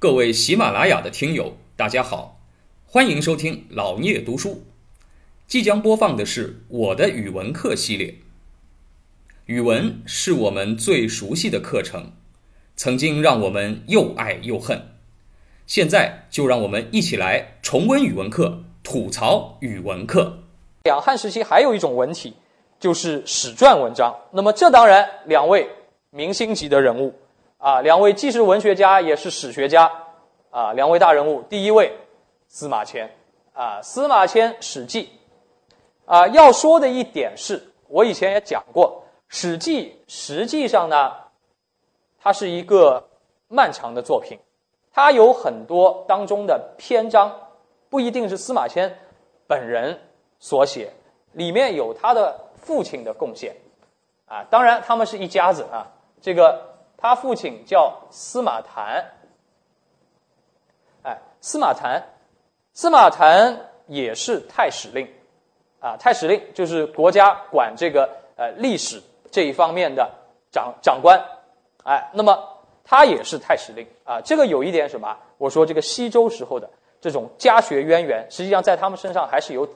各位喜马拉雅的听友，大家好，欢迎收听老聂读书。即将播放的是我的语文课系列。语文是我们最熟悉的课程，曾经让我们又爱又恨。现在就让我们一起来重温语文课，吐槽语文课。两汉时期还有一种文体，就是史传文章。那么这当然两位明星级的人物啊，两位既是文学家也是史学家啊，两位大人物。第一位司马迁啊，司马迁《史记》啊，要说的一点是，我以前也讲过。《史记》实际上呢，它是一个漫长的作品，它有很多当中的篇章不一定是司马迁本人所写，里面有他的父亲的贡献，啊，当然他们是一家子啊。这个他父亲叫司马谈，哎，司马谈，司马谈也是太史令，啊，太史令就是国家管这个呃历史。这一方面的长长官，哎，那么他也是太史令啊。这个有一点什么？我说这个西周时候的这种家学渊源，实际上在他们身上还是有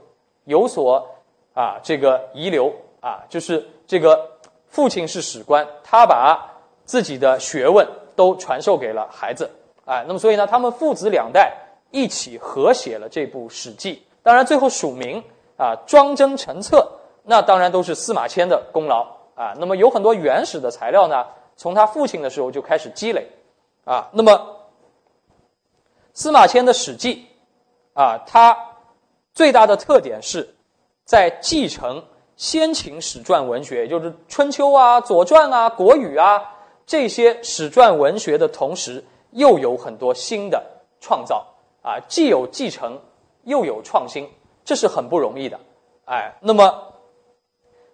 有所啊这个遗留啊，就是这个父亲是史官，他把自己的学问都传授给了孩子，哎，那么所以呢，他们父子两代一起合写了这部《史记》，当然最后署名啊装帧成册，那当然都是司马迁的功劳。啊，那么有很多原始的材料呢，从他父亲的时候就开始积累，啊，那么司马迁的《史记》，啊，他最大的特点是在继承先秦史传文学，也就是春秋啊、左传啊、国语啊这些史传文学的同时，又有很多新的创造，啊，既有继承，又有创新，这是很不容易的，哎，那么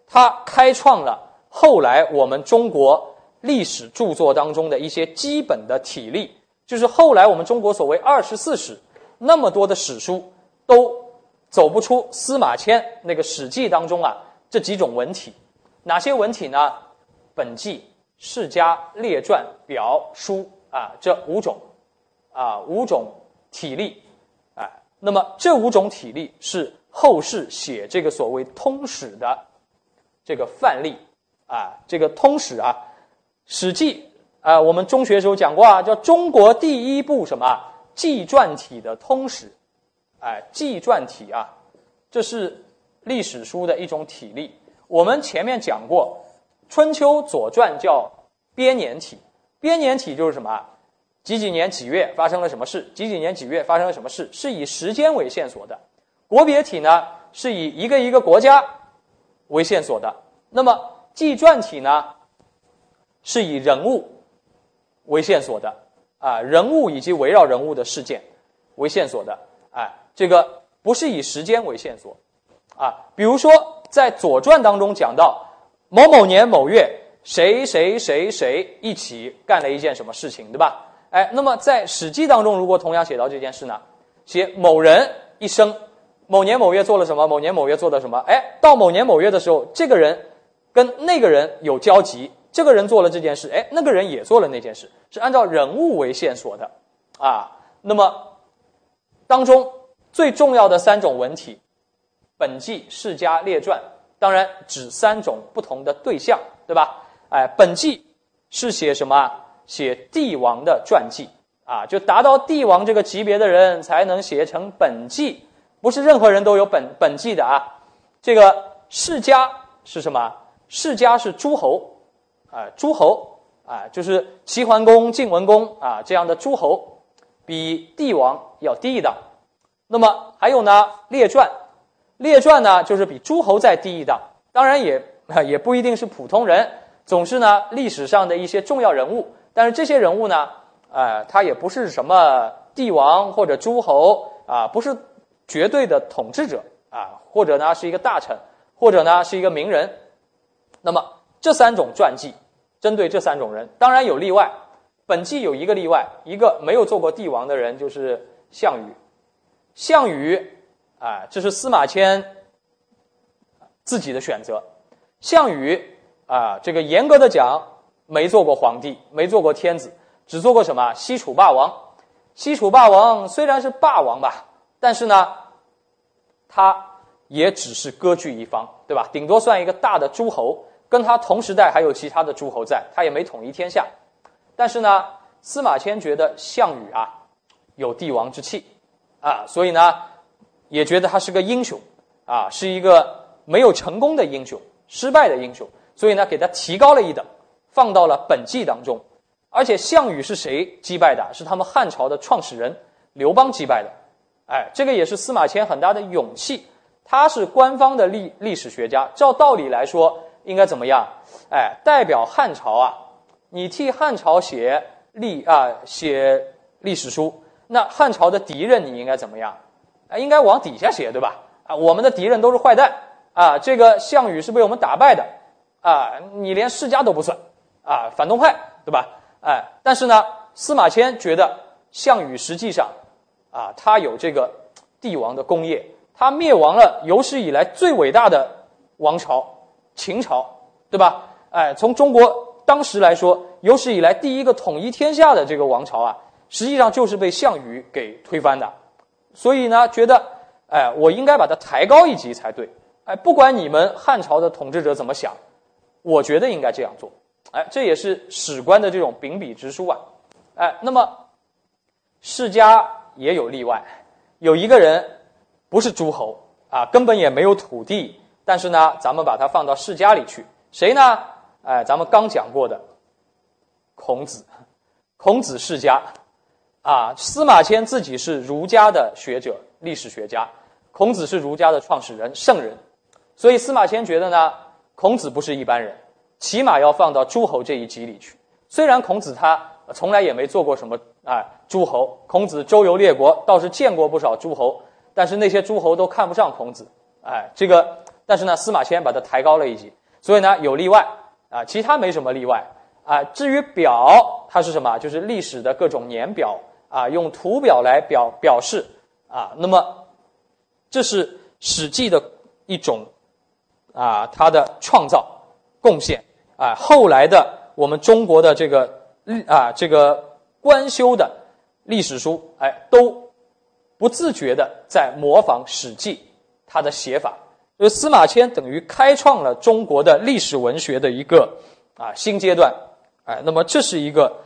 他开创了。后来我们中国历史著作当中的一些基本的体例，就是后来我们中国所谓二十四史，那么多的史书都走不出司马迁那个《史记》当中啊这几种文体，哪些文体呢？本纪、世家、列传、表、书啊这五种啊五种体例，啊，那么这五种体例是后世写这个所谓通史的这个范例。啊，这个通史啊，《史记》啊，我们中学时候讲过啊，叫中国第一部什么纪传体的通史，哎，纪传体啊，这是历史书的一种体例。我们前面讲过，《春秋》《左传》叫编年体，编年体就是什么？几几年几月发生了什么事？几几年几月发生了什么事？是以时间为线索的。国别体呢，是以一个一个国家为线索的。那么纪传体呢，是以人物为线索的啊，人物以及围绕人物的事件为线索的，哎，这个不是以时间为线索啊。比如说，在《左传》当中讲到某某年某月，谁谁谁谁一起干了一件什么事情，对吧？哎，那么在《史记》当中，如果同样写到这件事呢，写某人一生某年某月做了什么，某年某月做了什么，哎，到某年某月的时候，这个人。跟那个人有交集，这个人做了这件事，哎，那个人也做了那件事，是按照人物为线索的，啊，那么当中最重要的三种文体，本纪、世家、列传，当然指三种不同的对象，对吧？哎，本纪是写什么？写帝王的传记，啊，就达到帝王这个级别的人才能写成本纪，不是任何人都有本本纪的啊。这个世家是什么？世家是诸侯，啊，诸侯啊，就是齐桓公、晋文公啊这样的诸侯，比帝王要低一档。那么还有呢，列传，列传呢就是比诸侯再低一档。当然也 也不一定是普通人，总是呢历史上的一些重要人物。但是这些人物呢，呃，他也不是什么帝王或者诸侯啊，不是绝对的统治者啊，或者呢是一个大臣，或者呢是一个名人。那么这三种传记，针对这三种人，当然有例外。本纪有一个例外，一个没有做过帝王的人，就是项羽。项羽啊，这是司马迁自己的选择。项羽啊，这个严格的讲，没做过皇帝，没做过天子，只做过什么西楚霸王。西楚霸王虽然是霸王吧，但是呢，他也只是割据一方，对吧？顶多算一个大的诸侯，跟他同时代还有其他的诸侯在，他也没统一天下。但是呢，司马迁觉得项羽啊有帝王之气啊，所以呢，也觉得他是个英雄啊，是一个没有成功的英雄，失败的英雄，所以呢，给他提高了一等，放到了本纪当中。而且项羽是谁击败的？是他们汉朝的创始人刘邦击败的。哎，这个也是司马迁很大的勇气。他是官方的历历史学家，照道理来说应该怎么样？哎，代表汉朝啊，你替汉朝写历啊写历史书，那汉朝的敌人你应该怎么样？啊，应该往底下写，对吧？啊，我们的敌人都是坏蛋啊，这个项羽是被我们打败的啊，你连世家都不算啊，反动派，对吧？哎，但是呢，司马迁觉得项羽实际上，啊，他有这个帝王的功业，他灭亡了有史以来最伟大的王朝秦朝，对吧？哎，从中国当时来说，有史以来第一个统一天下的这个王朝啊，实际上就是被项羽给推翻的。所以呢，觉得哎，我应该把它抬高一级才对。哎，不管你们汉朝的统治者怎么想，我觉得应该这样做。哎，这也是史官的这种秉笔直书啊！哎，那么世家也有例外，有一个人不是诸侯啊，根本也没有土地，但是呢，咱们把他放到世家里去，谁呢？哎，咱们刚讲过的孔子，孔子世家啊。司马迁自己是儒家的学者、历史学家，孔子是儒家的创始人、圣人，所以司马迁觉得呢，孔子不是一般人。起码要放到诸侯这一级里去。虽然孔子他从来也没做过什么啊诸侯，孔子周游列国倒是见过不少诸侯，但是那些诸侯都看不上孔子。哎，这个，但是呢，司马迁把他抬高了一级，所以呢有例外啊，其他没什么例外啊。至于表，它是什么？就是历史的各种年表啊，用图表来表表示啊。那么这是《史记》的一种啊，它的创造贡献。啊，后来的我们中国的这个啊，这个官修的历史书，哎，都不自觉的在模仿《史记》它的写法。所以司马迁等于开创了中国的历史文学的一个啊新阶段，哎，那么这是一个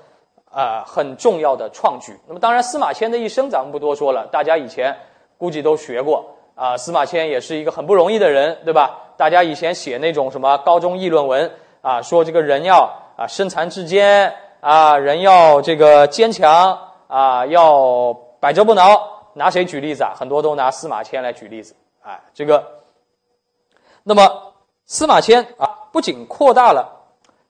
啊很重要的创举。那么当然，司马迁的一生咱们不多说了，大家以前估计都学过啊。司马迁也是一个很不容易的人，对吧？大家以前写那种什么高中议论文。啊，说这个人要啊身残志坚啊，人要这个坚强啊，要百折不挠。拿谁举例子啊？很多都拿司马迁来举例子。哎，这个，那么司马迁啊，不仅扩大了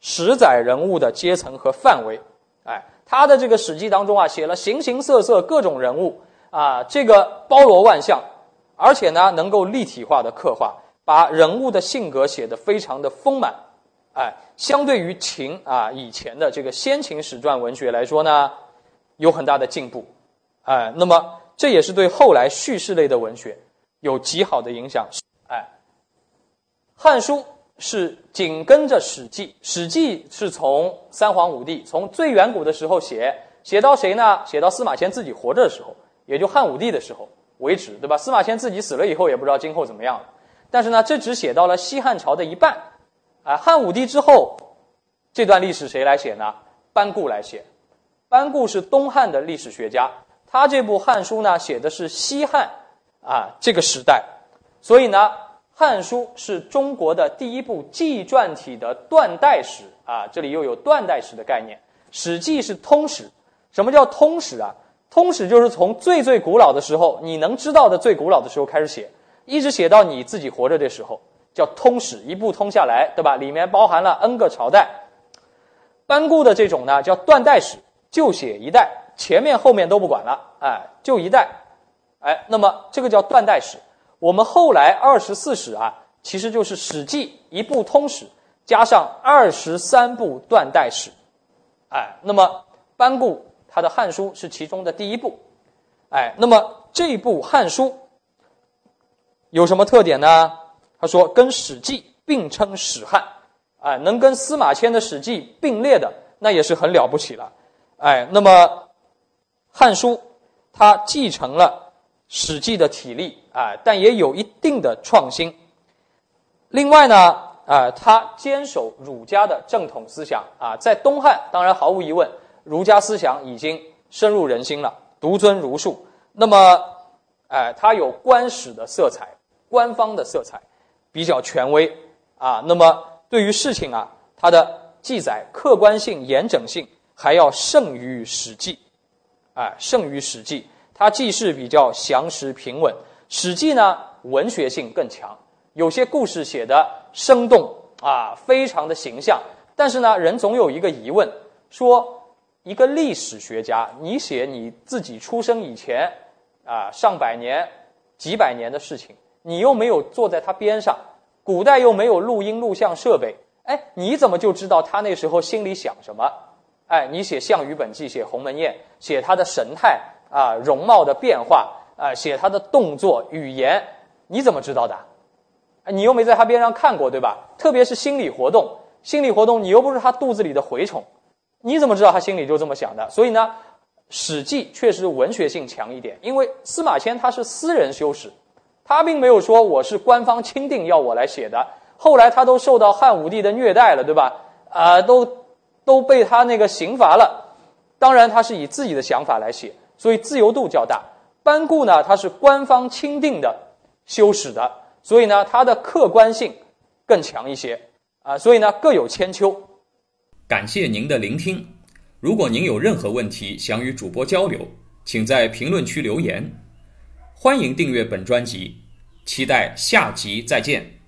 史载人物的阶层和范围，哎，他的这个《史记》当中啊，写了形形色色各种人物啊，这个包罗万象，而且呢，能够立体化的刻画，把人物的性格写得非常的丰满。哎，相对于秦啊以前的这个先秦史传文学来说呢，有很大的进步。哎，那么这也是对后来叙事类的文学有极好的影响。哎，《汉书》是紧跟着《史记》，《史记》是从三皇五帝从最远古的时候写，写到谁呢？写到司马迁自己活着的时候，也就汉武帝的时候为止，对吧？司马迁自己死了以后，也不知道今后怎么样了。但是呢，这只写到了西汉朝的一半。啊，汉武帝之后，这段历史谁来写呢？班固来写。班固是东汉的历史学家，他这部《汉书》呢，写的是西汉啊这个时代，所以呢，《汉书》是中国的第一部纪传体的断代史啊。这里又有断代史的概念，《史记》是通史。什么叫通史啊？通史就是从最最古老的时候，你能知道的最古老的时候开始写，一直写到你自己活着的时候。叫通史，一部通下来，对吧？里面包含了 N 个朝代。班固的这种呢，叫断代史，就写一代，前面后面都不管了，哎，就一代，哎，那么这个叫断代史。我们后来二十四史啊，其实就是《史记》一部通史，加上二十三部断代史，哎，那么班固他的《汉书》是其中的第一部，哎，那么这部《汉书》有什么特点呢？他说：“跟《史记》并称史汉，哎，能跟司马迁的《史记》并列的，那也是很了不起了，哎。那么，《汉书》它继承了《史记》的体例啊，但也有一定的创新。另外呢，啊，它坚守儒家的正统思想啊，在东汉，当然毫无疑问，儒家思想已经深入人心了，独尊儒术。那么，哎，它有官史的色彩，官方的色彩，比较权威啊。那么，对于事情啊，它的记载客观性、严整性还要胜于《史记》，哎，胜于《史记》。它记事比较详实平稳，《史记》呢，文学性更强。有些故事写的生动啊，非常的形象，但是呢，人总有一个疑问：说一个历史学家，你写你自己出生以前啊上百年、几百年的事情，你又没有坐在他边上，古代又没有录音录像设备，哎，你怎么就知道他那时候心里想什么？哎，你写《项羽本纪》，写鸿门宴，写他的神态啊、容貌的变化啊，写他的动作、语言，你怎么知道的？你又没在他边上看过，对吧？特别是心理活动，心理活动，你又不是他肚子里的蛔虫，你怎么知道他心里就这么想的？所以呢，《史记》确实文学性强一点，因为司马迁他是私人修史，他并没有说我是官方钦定要我来写的。后来他都受到汉武帝的虐待了，对吧？啊，都都被他那个刑罚了。当然，他是以自己的想法来写，所以自由度较大。班固呢，他是官方钦定的修史的。所以呢，它的客观性更强一些啊，所以呢各有千秋。感谢您的聆听。如果您有任何问题想与主播交流，请在评论区留言。欢迎订阅本专辑，期待下集再见。